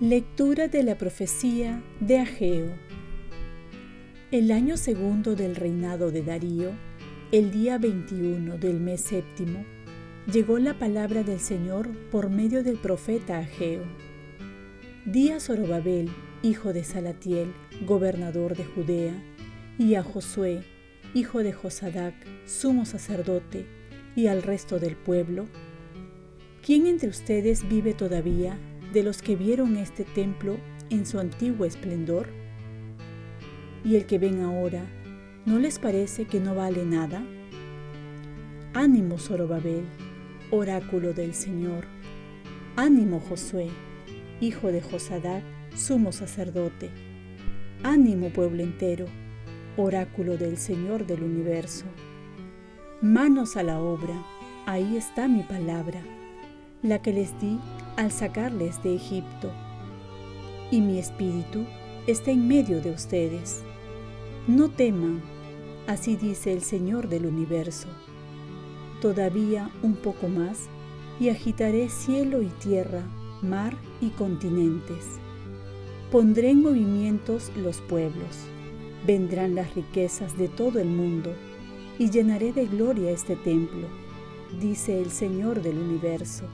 Lectura de la profecía de Ageo. El año segundo del reinado de Darío, el día 21 del mes séptimo, llegó la palabra del Señor por medio del profeta Ageo. Di a Zorobabel, hijo de Salatiel, gobernador de Judea, y a Josué, hijo de Josadac, sumo sacerdote, y al resto del pueblo, ¿quién entre ustedes vive todavía de los que vieron este templo en su antiguo esplendor? ¿Y el que ven ahora, no les parece que no vale nada? Ánimo, Zorobabel, oráculo del Señor. Ánimo, Josué, hijo de Josadac, sumo sacerdote. Ánimo, pueblo entero, oráculo del Señor del universo. Manos a la obra, ahí está mi palabra, la que les di al sacarles de Egipto. Y mi espíritu está en medio de ustedes. No teman, así dice el Señor del universo. Todavía un poco más y agitaré cielo y tierra, mar y continentes. Pondré en movimientos los pueblos, vendrán las riquezas de todo el mundo y llenaré de gloria este templo, dice el Señor del universo.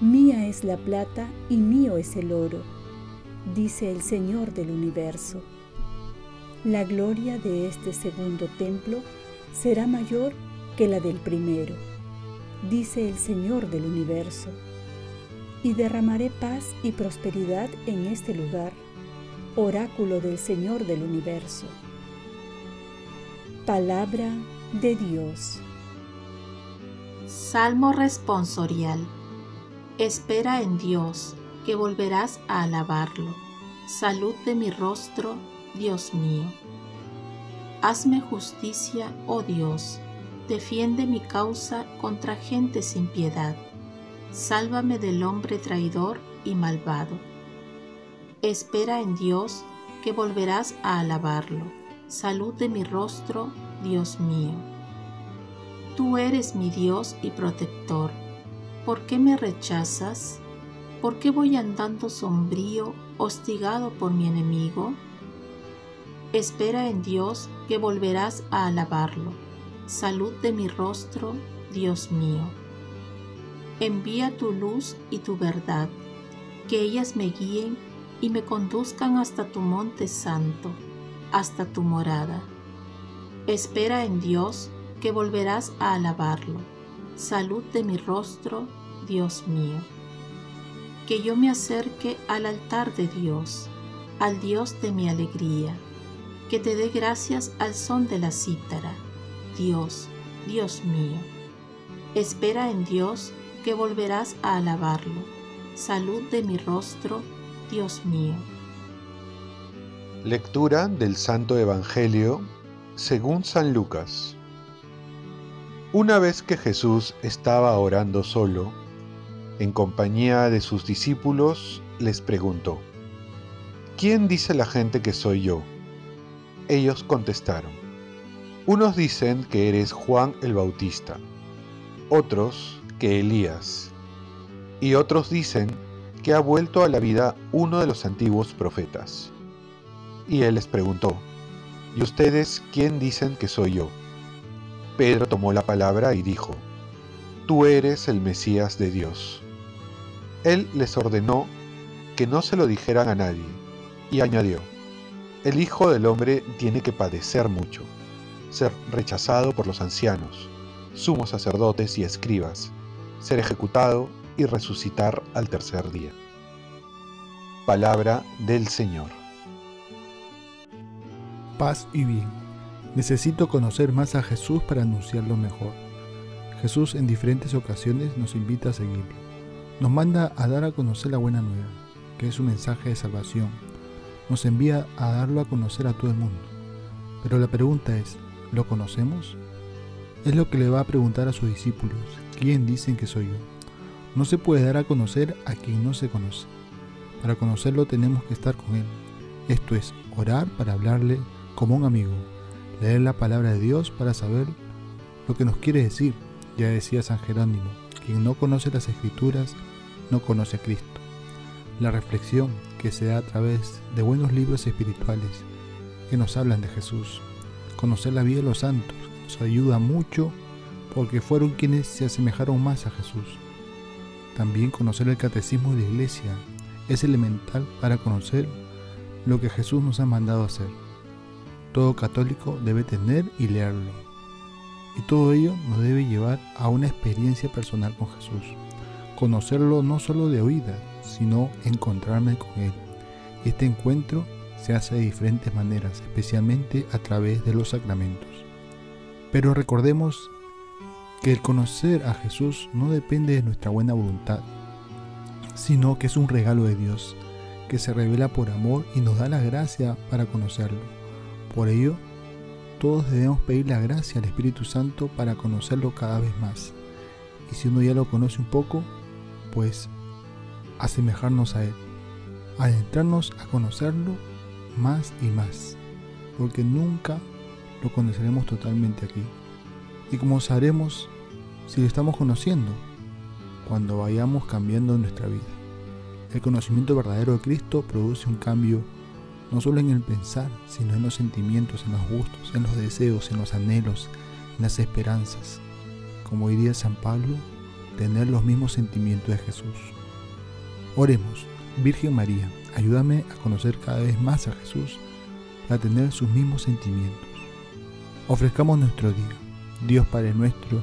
Mía es la plata y mío es el oro, dice el Señor del universo. La gloria de este segundo templo será mayor que la del primero, dice el Señor del universo. Y derramaré paz y prosperidad en este lugar, oráculo del Señor del universo. Palabra de Dios. Salmo responsorial. Espera en Dios, que volverás a alabarlo. Salud de mi rostro, Dios mío. Hazme justicia, oh Dios. Defiende mi causa contra gente sin piedad. Sálvame del hombre traidor y malvado. Espera en Dios, que volverás a alabarlo. Salud de mi rostro, Dios mío. Tú eres mi Dios y protector ¿Por qué me rechazas? ¿Por qué voy andando sombrío, hostigado por mi enemigo? Espera en Dios que volverás a alabarlo. Salud de mi rostro, Dios mío. Envía tu luz y tu verdad, que ellas me guíen y me conduzcan hasta tu monte santo, hasta tu morada. Espera en Dios que volverás a alabarlo salud de mi rostro, Dios mío. Que yo me acerque al altar de Dios, al Dios de mi alegría, que te dé gracias al son de la cítara, Dios, Dios mío. Espera en Dios que volverás a alabarlo. Salud de mi rostro, Dios mío. Lectura del Santo Evangelio según San Lucas. Una vez que Jesús estaba orando solo, en compañía de sus discípulos, les preguntó, ¿quién dice la gente que soy yo? Ellos contestaron, unos dicen que eres Juan el Bautista, otros Elías, y otros dicen que ha vuelto a la vida uno de los antiguos profetas. Y él les preguntó, ¿y ustedes quién dicen que soy yo? Pedro tomó la palabra y dijo, Tú eres el Mesías de Dios. Él les ordenó que no se lo dijeran a nadie, y añadió, El Hijo del Hombre tiene que padecer mucho, ser rechazado por los ancianos, sumos sacerdotes y escribas, ser ejecutado y resucitar al tercer día. Palabra del Señor. Paz y bien. Necesito conocer más a Jesús para anunciarlo mejor. Jesús en diferentes ocasiones nos invita a seguirlo. Nos manda a dar a conocer la buena nueva, que es un mensaje de salvación. Nos envía a darlo a conocer a todo el mundo. Pero la pregunta es, ¿lo conocemos? Es lo que le va a preguntar a sus discípulos, ¿quién dicen que soy yo? No se puede dar a conocer a quien no se conoce. Para conocerlo tenemos que estar con Él. Esto es orar para hablarle como un amigo, leer la palabra de Dios para saber lo que nos quiere decir. Ya decía San Jerónimo, quien no conoce las escrituras no conoce a Cristo. La reflexión que se da a través de buenos libros espirituales que nos hablan de Jesús. Conocer la vida de los santos nos ayuda mucho porque fueron quienes se asemejaron más a Jesús. También conocer el catecismo de la iglesia es elemental para conocer lo que Jesús nos ha mandado hacer. Todo católico debe tener y leerlo. Y todo ello nos debe llevar a una experiencia personal con Jesús. Conocerlo no solo de oídas, sino encontrarme con Él. Y este encuentro se hace de diferentes maneras, especialmente a través de los sacramentos. Pero recordemos que el conocer a Jesús no depende de nuestra buena voluntad, sino que es un regalo de Dios, que se revela por amor y nos da la gracia para conocerlo. Por ello, todos debemos pedir la gracia al Espíritu Santo para conocerlo cada vez más. Y si uno ya lo conoce un poco, pues asemejarnos a Él, adentrarnos a conocerlo más y más, porque nunca lo conoceremos totalmente aquí. Y como sabremos si lo estamos conociendo, cuando vayamos cambiando nuestra vida. El conocimiento verdadero de Cristo produce un cambio no solo en el pensar, sino en los sentimientos, en los gustos, en los deseos, en los anhelos, en las esperanzas. Como diría San Pablo, tener los mismos sentimientos de Jesús. Oremos, Virgen María, ayúdame a conocer cada vez más a Jesús, a tener sus mismos sentimientos. Ofrezcamos nuestro día. Dios Padre nuestro,